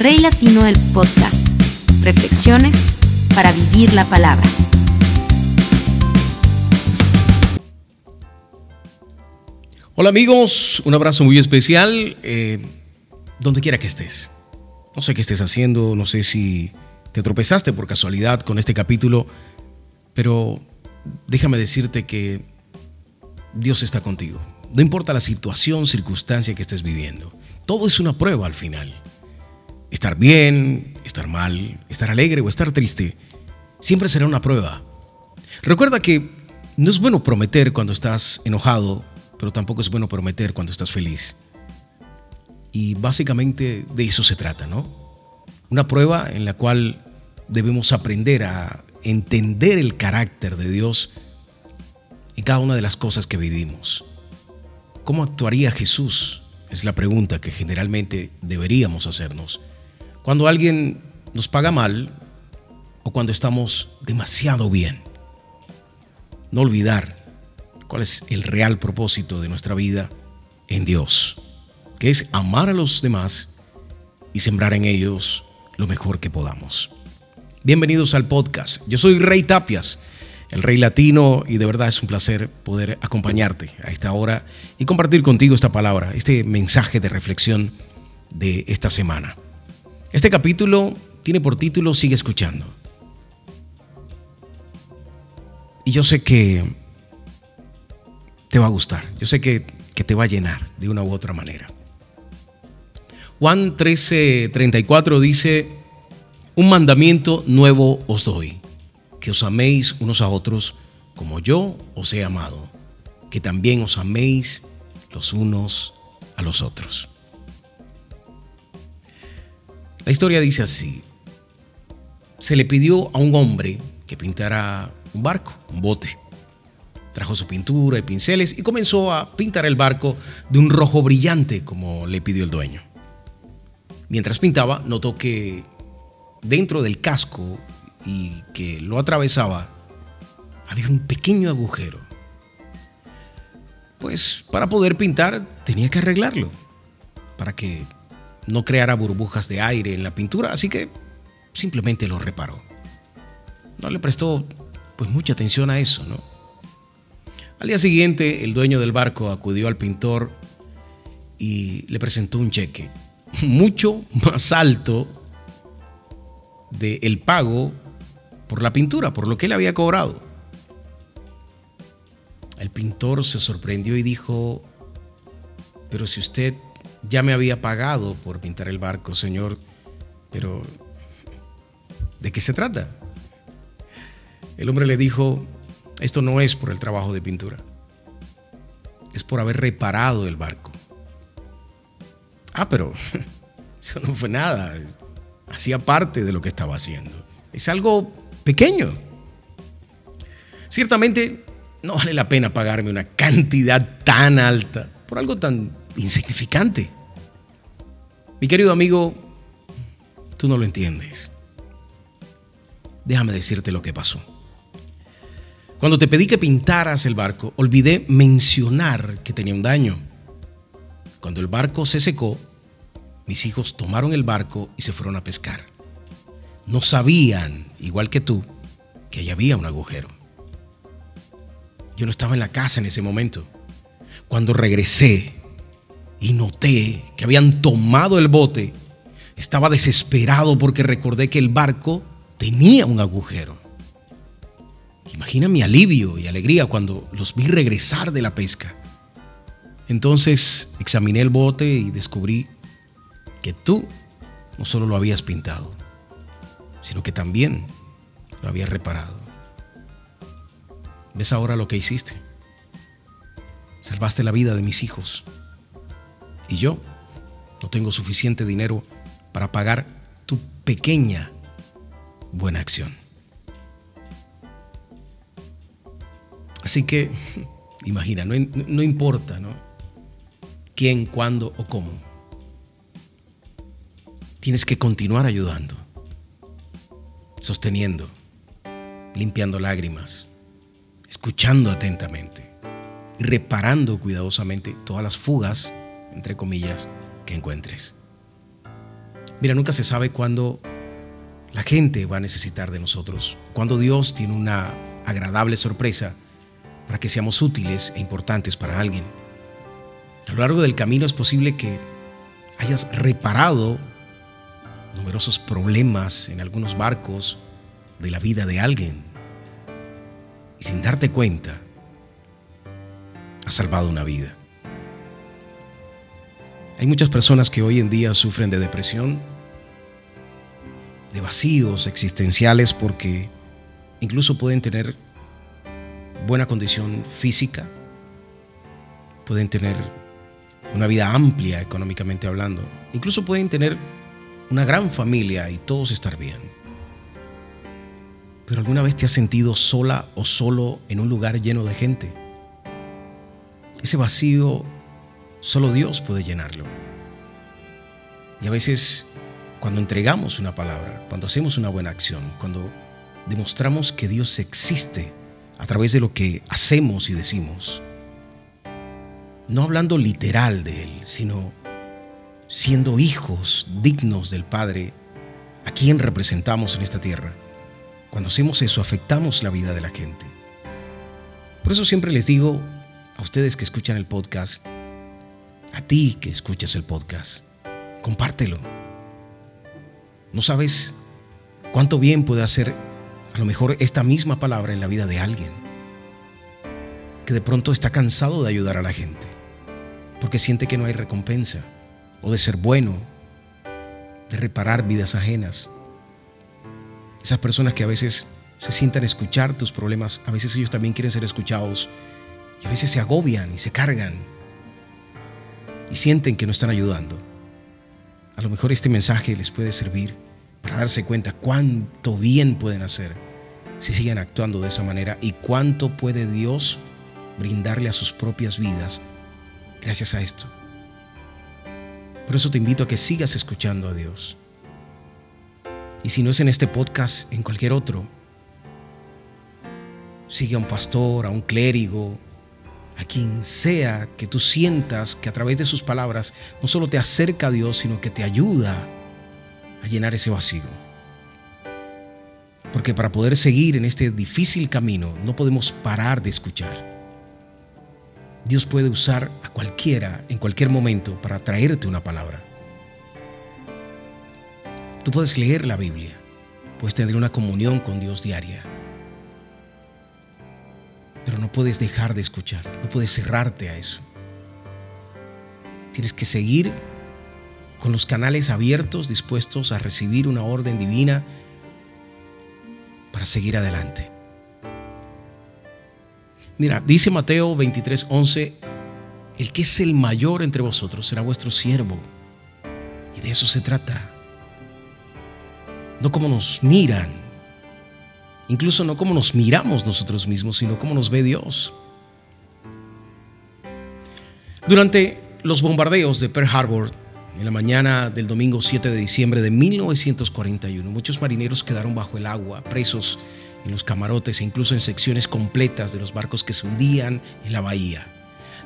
Rey Latino del Podcast. Reflexiones para vivir la palabra. Hola amigos, un abrazo muy especial, eh, donde quiera que estés. No sé qué estés haciendo, no sé si te tropezaste por casualidad con este capítulo, pero déjame decirte que Dios está contigo. No importa la situación, circunstancia que estés viviendo. Todo es una prueba al final. Estar bien, estar mal, estar alegre o estar triste, siempre será una prueba. Recuerda que no es bueno prometer cuando estás enojado, pero tampoco es bueno prometer cuando estás feliz. Y básicamente de eso se trata, ¿no? Una prueba en la cual debemos aprender a entender el carácter de Dios en cada una de las cosas que vivimos. ¿Cómo actuaría Jesús? Es la pregunta que generalmente deberíamos hacernos. Cuando alguien nos paga mal o cuando estamos demasiado bien. No olvidar cuál es el real propósito de nuestra vida en Dios, que es amar a los demás y sembrar en ellos lo mejor que podamos. Bienvenidos al podcast. Yo soy Rey Tapias, el Rey Latino, y de verdad es un placer poder acompañarte a esta hora y compartir contigo esta palabra, este mensaje de reflexión de esta semana. Este capítulo tiene por título Sigue escuchando. Y yo sé que te va a gustar, yo sé que, que te va a llenar de una u otra manera. Juan 13, 34 dice, un mandamiento nuevo os doy, que os améis unos a otros como yo os he amado, que también os améis los unos a los otros. La historia dice así, se le pidió a un hombre que pintara un barco, un bote. Trajo su pintura y pinceles y comenzó a pintar el barco de un rojo brillante como le pidió el dueño. Mientras pintaba, notó que dentro del casco y que lo atravesaba, había un pequeño agujero. Pues para poder pintar tenía que arreglarlo, para que no creara burbujas de aire en la pintura, así que simplemente lo reparó. No le prestó pues mucha atención a eso, ¿no? Al día siguiente, el dueño del barco acudió al pintor y le presentó un cheque mucho más alto del el pago por la pintura, por lo que él había cobrado. El pintor se sorprendió y dijo, pero si usted ya me había pagado por pintar el barco, señor, pero ¿de qué se trata? El hombre le dijo, esto no es por el trabajo de pintura, es por haber reparado el barco. Ah, pero eso no fue nada, hacía parte de lo que estaba haciendo. Es algo pequeño. Ciertamente no vale la pena pagarme una cantidad tan alta por algo tan insignificante. Mi querido amigo, tú no lo entiendes. Déjame decirte lo que pasó. Cuando te pedí que pintaras el barco, olvidé mencionar que tenía un daño. Cuando el barco se secó, mis hijos tomaron el barco y se fueron a pescar. No sabían, igual que tú, que allá había un agujero. Yo no estaba en la casa en ese momento. Cuando regresé y noté que habían tomado el bote, estaba desesperado porque recordé que el barco tenía un agujero. Imagina mi alivio y alegría cuando los vi regresar de la pesca. Entonces examiné el bote y descubrí que tú no solo lo habías pintado, sino que también lo habías reparado. ¿Ves ahora lo que hiciste? Salvaste la vida de mis hijos. Y yo no tengo suficiente dinero para pagar tu pequeña buena acción. Así que, imagina, no, importa. ¿Quién, cuándo o cómo? tienes que continuar ayudando, sosteniendo, limpiando lágrimas, escuchando atentamente y reparando cuidadosamente todas las fugas, entre comillas, que encuentres. Mira, nunca se sabe cuándo la gente va a necesitar de nosotros, cuando Dios tiene una agradable sorpresa para que seamos útiles e importantes para alguien. A lo largo del camino es posible que hayas reparado numerosos problemas en algunos barcos de la vida de alguien. Y sin darte cuenta, has salvado una vida. Hay muchas personas que hoy en día sufren de depresión, de vacíos existenciales porque incluso pueden tener buena condición física, pueden tener una vida amplia económicamente hablando, incluso pueden tener una gran familia y todos estar bien. Pero alguna vez te has sentido sola o solo en un lugar lleno de gente. Ese vacío solo Dios puede llenarlo. Y a veces cuando entregamos una palabra, cuando hacemos una buena acción, cuando demostramos que Dios existe a través de lo que hacemos y decimos, no hablando literal de Él, sino siendo hijos dignos del Padre a quien representamos en esta tierra. Cuando hacemos eso, afectamos la vida de la gente. Por eso siempre les digo a ustedes que escuchan el podcast, a ti que escuchas el podcast, compártelo. No sabes cuánto bien puede hacer a lo mejor esta misma palabra en la vida de alguien que de pronto está cansado de ayudar a la gente porque siente que no hay recompensa o de ser bueno, de reparar vidas ajenas. Esas personas que a veces se sientan escuchar tus problemas, a veces ellos también quieren ser escuchados y a veces se agobian y se cargan y sienten que no están ayudando. A lo mejor este mensaje les puede servir para darse cuenta cuánto bien pueden hacer si siguen actuando de esa manera y cuánto puede Dios brindarle a sus propias vidas gracias a esto. Por eso te invito a que sigas escuchando a Dios. Y si no es en este podcast, en cualquier otro, sigue a un pastor, a un clérigo, a quien sea que tú sientas que a través de sus palabras no solo te acerca a Dios, sino que te ayuda a llenar ese vacío. Porque para poder seguir en este difícil camino no podemos parar de escuchar. Dios puede usar a cualquiera en cualquier momento para traerte una palabra. Tú puedes leer la Biblia, puedes tener una comunión con Dios diaria, no puedes dejar de escuchar, no puedes cerrarte a eso. Tienes que seguir con los canales abiertos, dispuestos a recibir una orden divina para seguir adelante. Mira, dice Mateo 23, 11, el que es el mayor entre vosotros será vuestro siervo. Y de eso se trata. No como nos miran, incluso no como nos miramos nosotros mismos, sino como nos ve Dios. Durante los bombardeos de Pearl Harbor, en la mañana del domingo 7 de diciembre de 1941, muchos marineros quedaron bajo el agua, presos en los camarotes e incluso en secciones completas de los barcos que se hundían en la bahía.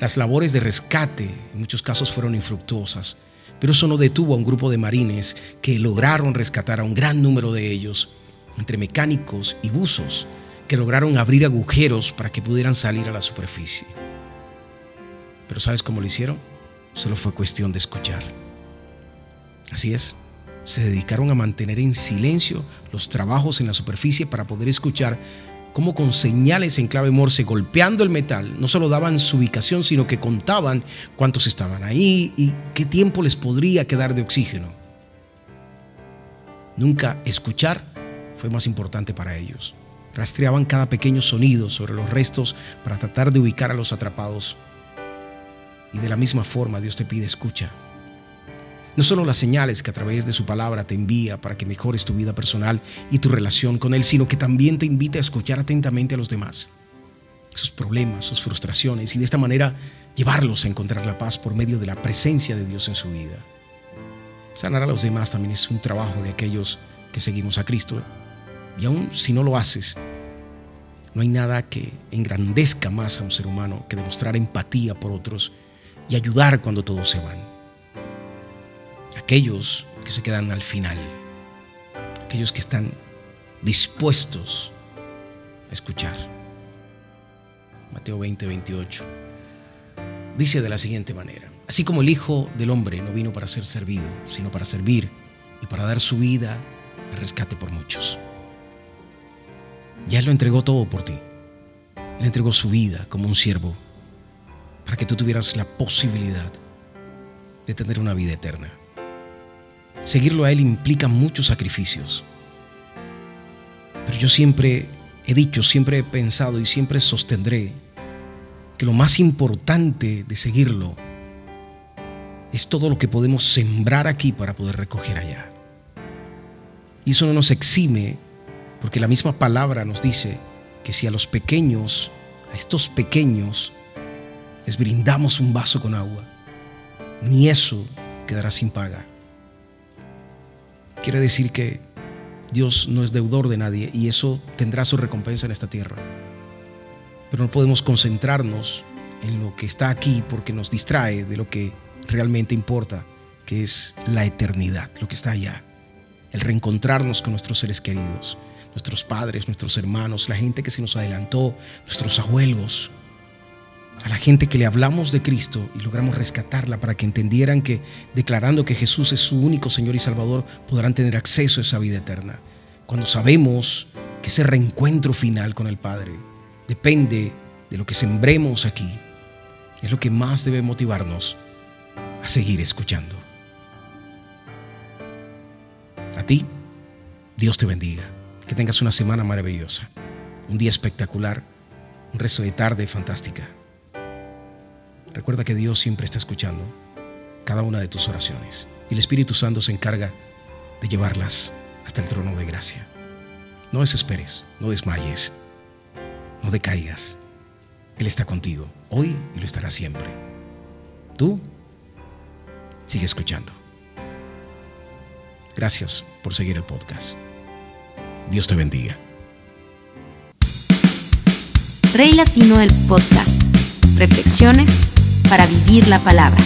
Las labores de rescate en muchos casos fueron infructuosas, pero eso no detuvo a un grupo de marines que lograron rescatar a un gran número de ellos, entre mecánicos y buzos, que lograron abrir agujeros para que pudieran salir a la superficie. Pero ¿sabes cómo lo hicieron? Solo fue cuestión de escuchar. Así es, se dedicaron a mantener en silencio los trabajos en la superficie para poder escuchar cómo con señales en clave morse golpeando el metal, no solo daban su ubicación, sino que contaban cuántos estaban ahí y qué tiempo les podría quedar de oxígeno. Nunca escuchar fue más importante para ellos. Rastreaban cada pequeño sonido sobre los restos para tratar de ubicar a los atrapados. Y de la misma forma Dios te pide escucha no solo las señales que a través de su palabra te envía para que mejores tu vida personal y tu relación con Él, sino que también te invita a escuchar atentamente a los demás, sus problemas, sus frustraciones, y de esta manera llevarlos a encontrar la paz por medio de la presencia de Dios en su vida. Sanar a los demás también es un trabajo de aquellos que seguimos a Cristo. Y aún si no lo haces, no hay nada que engrandezca más a un ser humano que demostrar empatía por otros y ayudar cuando todos se van aquellos que se quedan al final, aquellos que están dispuestos a escuchar. Mateo 20, 28. Dice de la siguiente manera, así como el Hijo del Hombre no vino para ser servido, sino para servir y para dar su vida de rescate por muchos. Ya Él lo entregó todo por ti. Él entregó su vida como un siervo para que tú tuvieras la posibilidad de tener una vida eterna. Seguirlo a Él implica muchos sacrificios. Pero yo siempre he dicho, siempre he pensado y siempre sostendré que lo más importante de seguirlo es todo lo que podemos sembrar aquí para poder recoger allá. Y eso no nos exime, porque la misma palabra nos dice que si a los pequeños, a estos pequeños, les brindamos un vaso con agua, ni eso quedará sin paga. Quiere decir que Dios no es deudor de nadie y eso tendrá su recompensa en esta tierra. Pero no podemos concentrarnos en lo que está aquí porque nos distrae de lo que realmente importa, que es la eternidad, lo que está allá. El reencontrarnos con nuestros seres queridos, nuestros padres, nuestros hermanos, la gente que se nos adelantó, nuestros abuelos, a la gente que le hablamos de Cristo y logramos rescatarla para que entendieran que declarando que Jesús es su único Señor y Salvador podrán tener acceso a esa vida eterna. Cuando sabemos que ese reencuentro final con el Padre depende de lo que sembremos aquí, es lo que más debe motivarnos a seguir escuchando. A ti, Dios te bendiga. Que tengas una semana maravillosa, un día espectacular, un resto de tarde fantástica. Recuerda que Dios siempre está escuchando cada una de tus oraciones y el Espíritu Santo se encarga de llevarlas hasta el trono de gracia. No desesperes, no desmayes, no decaigas. Él está contigo hoy y lo estará siempre. Tú sigue escuchando. Gracias por seguir el podcast. Dios te bendiga. Rey Latino el podcast. Reflexiones para vivir la palabra.